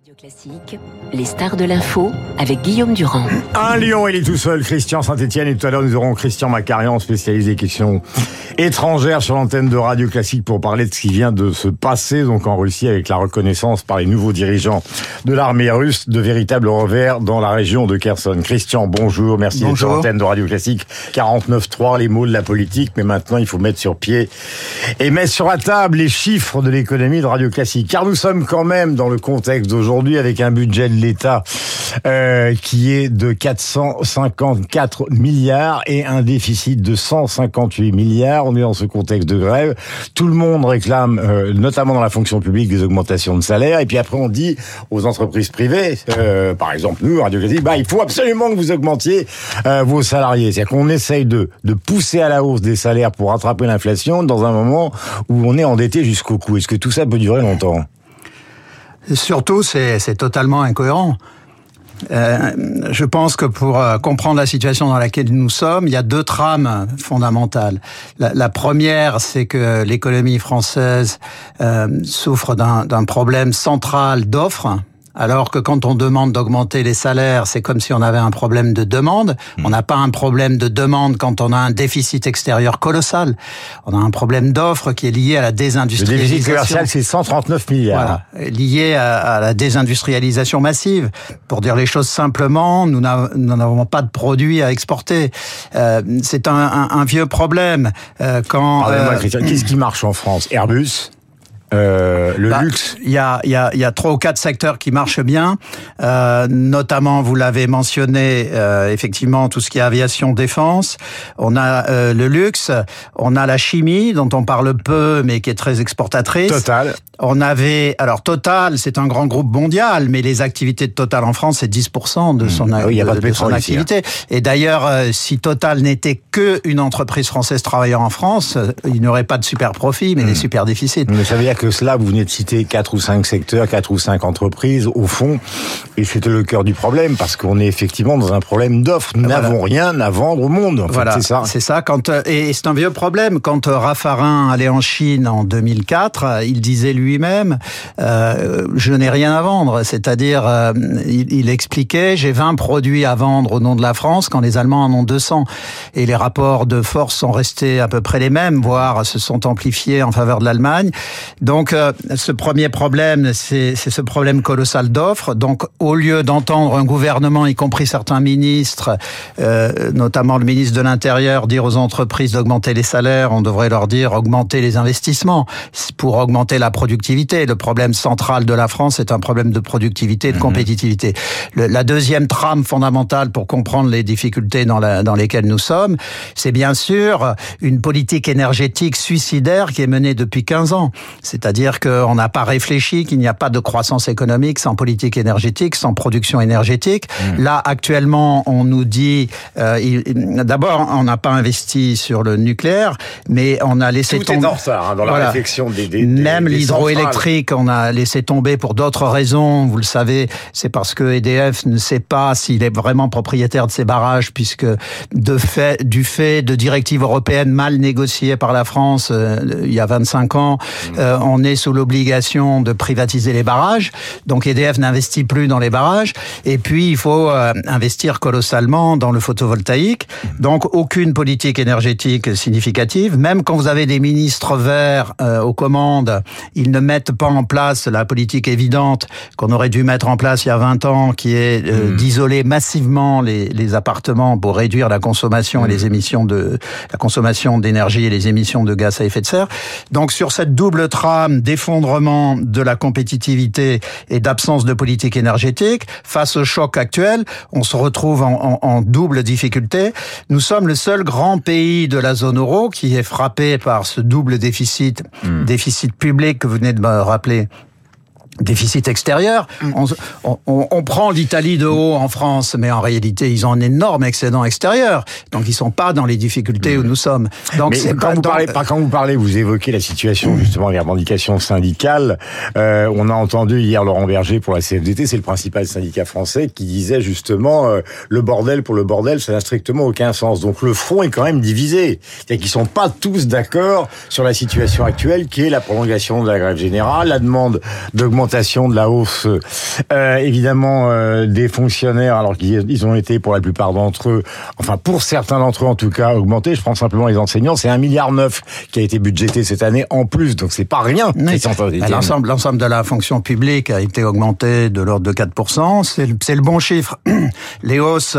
Radio Classique, les stars de l'info avec Guillaume Durand. Un lion, il est tout seul, Christian Saint-Etienne. Et tout à l'heure, nous aurons Christian Macarian, spécialisé questions étrangères sur l'antenne de Radio Classique pour parler de ce qui vient de se passer donc en Russie avec la reconnaissance par les nouveaux dirigeants de l'armée russe de véritables revers dans la région de Kherson. Christian, bonjour. Merci d'être sur l'antenne de Radio Classique. 49.3, les mots de la politique. Mais maintenant, il faut mettre sur pied et mettre sur la table les chiffres de l'économie de Radio Classique. Car nous sommes quand même dans le contexte d'aujourd'hui avec un budget de l'État euh, qui est de 454 milliards et un déficit de 158 milliards. On est dans ce contexte de grève. Tout le monde réclame, euh, notamment dans la fonction publique, des augmentations de salaire. Et puis après, on dit aux entreprises privées, euh, par exemple nous, Radio Classique, bah, il faut absolument que vous augmentiez euh, vos salariés. C'est-à-dire qu'on essaye de, de pousser à la hausse des salaires pour rattraper l'inflation dans un moment où on est endetté jusqu'au cou. Est-ce que tout ça peut durer longtemps? Surtout, c'est totalement incohérent. Euh, je pense que pour euh, comprendre la situation dans laquelle nous sommes, il y a deux trames fondamentales. La, première, c'est que l'économie française euh, souffre d'un problème central d'offres alors que quand on demande d'augmenter les salaires, c'est comme si on avait un problème de demande. Hmm. On n'a pas un problème de demande quand on a un déficit extérieur colossal. On a un problème d'offre qui est lié à la désindustrialisation. Le déficit commercial, c'est 139 milliards. Voilà, lié à, la désindustrialisation massive. Pour dire les choses simplement, nous n'avons pas de produits à exporter. Euh, c'est un, un, un, vieux problème. Euh, quand euh, qu'est-ce qui marche en France? Airbus? Euh, le bah, luxe. Il y a, y, a, y a trois ou quatre secteurs qui marchent bien, euh, notamment, vous l'avez mentionné, euh, effectivement, tout ce qui est aviation, défense. On a euh, le luxe, on a la chimie, dont on parle peu, mais qui est très exportatrice. Total. On avait, alors Total, c'est un grand groupe mondial, mais les activités de Total en France, c'est 10% de son, mmh. oui, y a pas de, de son activité. Hein. Et d'ailleurs, euh, si Total n'était que une entreprise française travaillant en France, il n'y aurait pas de super profit, mais mmh. des super déficits. Mais ça veut dire que cela, vous venez de citer quatre ou cinq secteurs, quatre ou cinq entreprises, au fond, et c'était le cœur du problème, parce qu'on est effectivement dans un problème d'offre. Nous n'avons rien à vendre au monde. En voilà, c'est ça. C'est ça. Quand euh, et c'est un vieux problème. Quand euh, Raffarin allait en Chine en 2004, il disait lui-même euh, "Je n'ai rien à vendre." C'est-à-dire, euh, il, il, expliquait "J'ai 20 produits à vendre au nom de la France quand les Allemands en ont 200." Et les rapports de force sont restés à peu près les mêmes, voire se sont amplifiés en faveur de l'Allemagne. Donc ce premier problème, c'est ce problème colossal d'offres. Donc, au lieu d'entendre un gouvernement, y compris certains ministres, euh, notamment le ministre de l'Intérieur, dire aux entreprises d'augmenter les salaires, on devrait leur dire augmenter les investissements pour augmenter la productivité. Le problème central de la France est un problème de productivité et de mhm. compétitivité. Le, la deuxième trame fondamentale pour comprendre les difficultés dans, la, dans lesquelles nous sommes, c'est bien sûr une politique énergétique suicidaire qui est menée depuis 15 ans. C'est-à-dire qu'on n'a pas réfléchi qu'il n'y a pas de croissance économique sans politique énergétique, sans production énergétique. Mmh. Là, actuellement, on nous dit, euh, d'abord, on n'a pas investi sur le nucléaire, mais on a laissé tomber. Tout est en retard hein, dans la voilà. réflexion des, des Même l'hydroélectrique, on a laissé tomber pour d'autres raisons. Vous le savez, c'est parce que EDF ne sait pas s'il est vraiment propriétaire de ces barrages, puisque de fait, du fait de directives européennes mal négociées par la France euh, il y a 25 ans, mmh. euh, on est sous l'obligation de privatiser les barrages. Donc EDF n'investit plus dans les barrages. Et puis il faut euh, investir colossalement dans le photovoltaïque. Donc aucune politique énergétique significative. Même quand vous avez des ministres verts aux commandes, ils ne mettent pas en place la politique évidente qu'on aurait dû mettre en place il y a 20 ans, qui est euh, mmh. d'isoler massivement les, les, appartements pour réduire la consommation mmh. et les émissions de la consommation d'énergie et les émissions de gaz à effet de serre. Donc sur cette double trame d'effondrement de la compétitivité et d'absence de politique énergétique, face au choc actuel, on se retrouve en, en, en double difficulté. Nous sommes le seul grand pays de la zone euro qui est frappé par ce double déficit, mmh. déficit public que vous venez de me rappeler déficit extérieur. Mm. On, on, on, prend l'Italie de haut en France, mais en réalité, ils ont un énorme excédent extérieur. Donc, ils sont pas dans les difficultés où mm. nous sommes. Donc, mais quand vous, dans... parlez, quand vous parlez, vous évoquez la situation, justement, les revendications syndicales. Euh, on a entendu hier Laurent Berger pour la CFDT, c'est le principal syndicat français, qui disait justement euh, le bordel pour le bordel, ça n'a strictement aucun sens. Donc, le front est quand même divisé. C'est-à-dire qu'ils sont pas tous d'accord sur la situation actuelle, qui est la prolongation de la grève générale, la demande d'augmenter l'augmentation de la hausse, euh, évidemment, euh, des fonctionnaires, alors qu'ils ont été pour la plupart d'entre eux, enfin pour certains d'entre eux en tout cas, augmentés. Je prends simplement les enseignants, c'est un milliard neuf qui a été budgété cette année en plus, donc c'est pas rien. L'ensemble, l'ensemble de la fonction publique a été augmenté de l'ordre de 4%. C'est le, le bon chiffre. Les hausses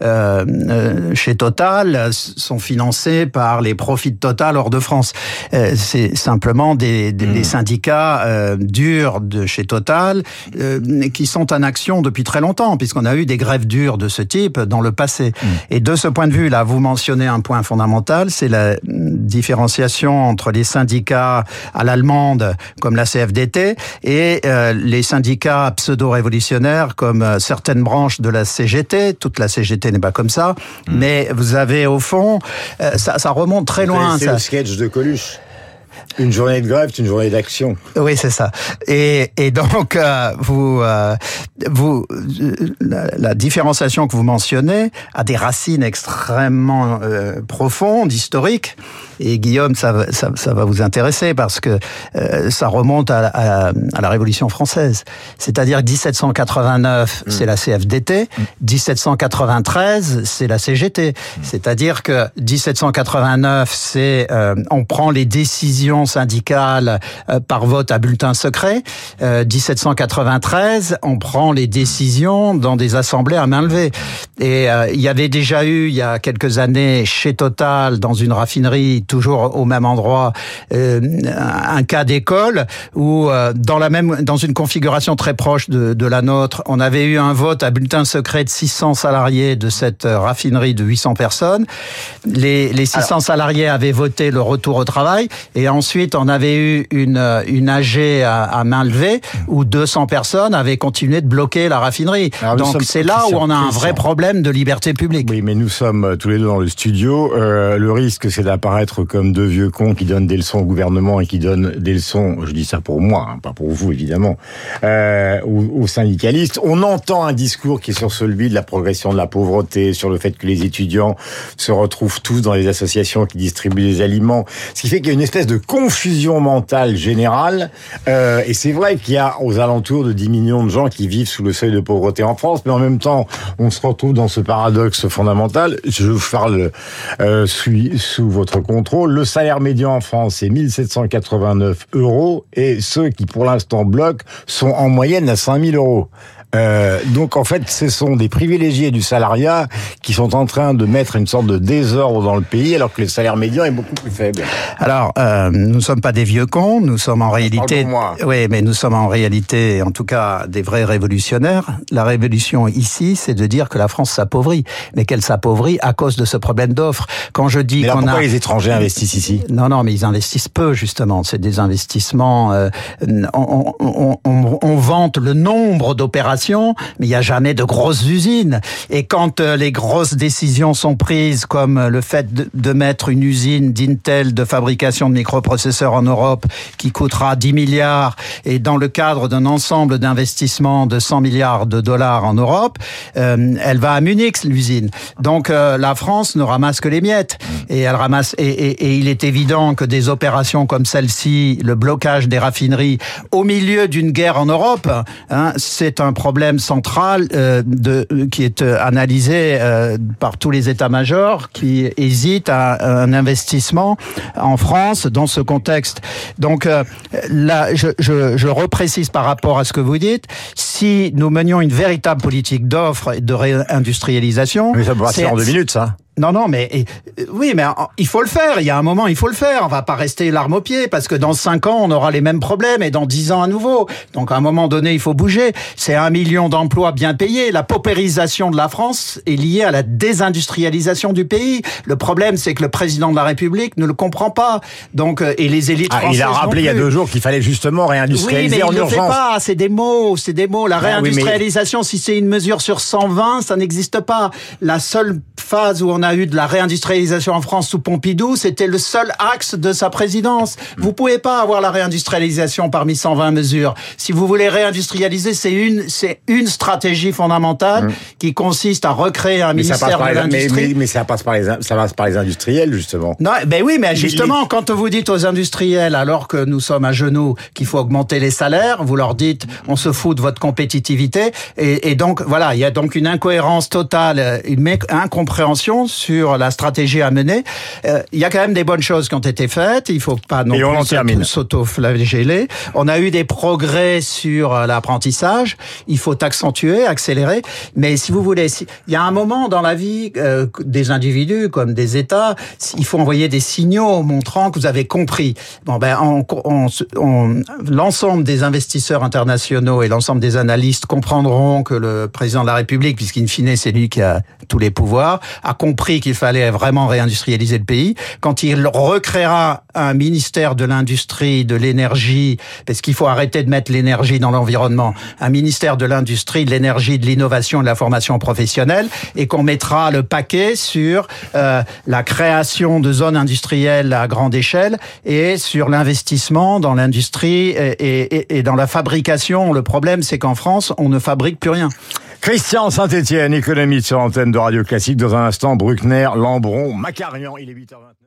euh, chez Total sont financées par les profits de Total hors de France. C'est simplement des, des, hmm. syndicats durs de chez Total euh, qui sont en action depuis très longtemps, puisqu'on a eu des grèves dures de ce type dans le passé. Hmm. Et de ce point de vue, là, vous mentionnez un point fondamental, c'est la différenciation entre les syndicats à l'allemande, comme la CFDT, et les syndicats pseudo-révolutionnaires, comme certaines branches de la CGT. Toute la CGT n'est pas comme ça, hmm. mais vous avez au fond, ça, ça remonte très loin. C'est le sketch de Coluche? Une journée de grève, c'est une journée d'action. Oui, c'est ça. Et, et donc, euh, vous, euh, vous, la, la, différenciation que vous mentionnez a des racines extrêmement euh, profondes, historiques. Et Guillaume, ça, ça, ça, va vous intéresser parce que ça remonte à, à, à, la Révolution française. C'est-à-dire 1789, mm. c'est la CFDT. 1793, c'est la CGT. Mm. C'est-à-dire que 1789, c'est on prend les décisions syndicale euh, par vote à bulletin secret. 1793, euh, on prend les décisions dans des assemblées à main levée. Et euh, il y avait déjà eu, il y a quelques années, chez Total, dans une raffinerie, toujours au même endroit, un cas d'école où, dans la même, dans une configuration très proche de, de la nôtre, on avait eu un vote à bulletin secret de 600 salariés de cette raffinerie de 800 personnes. Les, les 600 salariés avaient voté le retour au travail et ensuite on avait eu une, une AG à, à main levée où 200 personnes avaient continué de bloquer la raffinerie. Donc c'est là où on a un vrai problème de liberté publique. Oui, mais nous sommes euh, tous les deux dans le studio. Euh, le risque, c'est d'apparaître comme deux vieux cons qui donnent des leçons au gouvernement et qui donnent des leçons, je dis ça pour moi, hein, pas pour vous évidemment, euh, aux, aux, syndicalistes. On entend un discours qui est sur celui de la progression de la pauvreté, sur le fait que les étudiants se retrouvent tous dans les associations qui distribuent des aliments, ce qui fait qu'il y a une espèce de confusion mentale générale. Euh, et c'est vrai qu'il y a aux alentours de 10 millions de gens qui vivent sous le seuil de pauvreté en France, mais en même temps, on se retrouve dans ce paradoxe fondamental. Je vous parle euh, sous, sous votre contrôle. Le salaire médian en France, c'est 1789 euros, et ceux qui, pour l'instant, bloquent sont en moyenne à 5000 euros. Euh, donc en fait, ce sont des privilégiés du salariat qui sont en train de mettre une sorte de désordre dans le pays, alors que le salaire médian est beaucoup plus faible. Alors, euh, nous ne sommes pas des vieux cons, nous sommes en réalité, oui, mais nous sommes en réalité, en tout cas, des vrais révolutionnaires. La révolution ici, c'est de dire que la France s'appauvrit, mais qu'elle s'appauvrit à cause de ce problème d'offre. Quand je dis qu'on pourquoi les étrangers investissent ici? Non, non, mais ils investissent peu justement. C'est des investissements. Euh, on, on, on, on vante le nombre d'opérations mais il n'y a jamais de grosses usines. Et quand euh, les grosses décisions sont prises, comme le fait de, mettre une usine d'Intel de fabrication de microprocesseurs en Europe qui coûtera 10 milliards, et dans le cadre d'un ensemble d'investissements de 100 milliards de dollars en Europe, euh, elle va à Munich, l'usine. Donc euh, la France ne ramasse que les miettes. Et elle ramasse. Et il est évident que des opérations comme celle-ci, le blocage des raffineries au milieu d'une guerre en Europe, hein, c'est un problème problème central euh, de, qui est euh, analysé euh, par tous les états-majors qui hésitent à un investissement en France dans ce contexte. Donc là, je, je, je reprécise par rapport à ce que vous dites, si nous menions une véritable politique d'offre et de réindustrialisation... Mais ça peut passer en deux minutes, ça non, non, mais oui, mais il faut le faire. Il y a un moment, il faut le faire. On va pas rester l'arme au pied parce que dans cinq ans, on aura les mêmes problèmes et dans dix ans à nouveau. Donc à un moment donné, il faut bouger. C'est un million d'emplois bien payés. La paupérisation de la France est liée à la désindustrialisation du pays. Le problème, c'est que le président de la République ne le comprend pas. Donc euh, et les élites ah, Il a rappelé il y a deux jours qu'il fallait justement réindustrialiser oui, mais il urgence. Le fait pas. C'est des mots, c'est des mots. La réindustrialisation, si c'est une mesure sur 120, ça n'existe pas. La seule phase où on on a eu de la réindustrialisation en France sous Pompidou, c'était le seul axe de sa présidence. Vous pouvez pas avoir la réindustrialisation parmi 120 mesures. Si vous voulez réindustrialiser, c'est une, c'est une stratégie fondamentale mmh. qui consiste à recréer un ministère de l'industrie. Mais, mais, ça passe par les, ça passe par les industriels, justement. Non, ben oui, mais justement, quand vous dites aux industriels, alors que nous sommes à genoux, qu'il faut augmenter les salaires, vous leur dites, on se fout de votre compétitivité. Et, et donc, voilà, il y a donc une incohérence totale, une incompréhension sur la stratégie à mener. Euh, il y a quand même des bonnes choses qui ont été faites. Il faut pas non plus s'auto-flageller. On a eu des progrès sur euh, l'apprentissage. Il faut accentuer, accélérer. Mais si vous voulez, il y a un moment dans la vie euh, des individus comme des États, il faut envoyer des signaux montrant que vous avez compris. Bon, ben, on, on, on, l'ensemble des investisseurs internationaux et l'ensemble des analystes comprendront que le président de la République, puisqu'in fine c'est lui qui a tous les pouvoirs, a compris qu'il fallait vraiment réindustrialiser le pays. Quand il recréera un ministère de l'industrie, de l'énergie, parce qu'il faut arrêter de mettre l'énergie dans l'environnement, un ministère de l'industrie, de l'énergie, de l'innovation de la formation professionnelle, et qu'on mettra le paquet sur euh, la création de zones industrielles à grande échelle et sur l'investissement dans l'industrie et, et, et dans la fabrication. Le problème, c'est qu'en France, on ne fabrique plus rien. Christian Saint-Etienne, économiste sur l'antenne de Radio Classique. Dans un instant, Bruckner, Lambron, Macarian. Il est 8h29.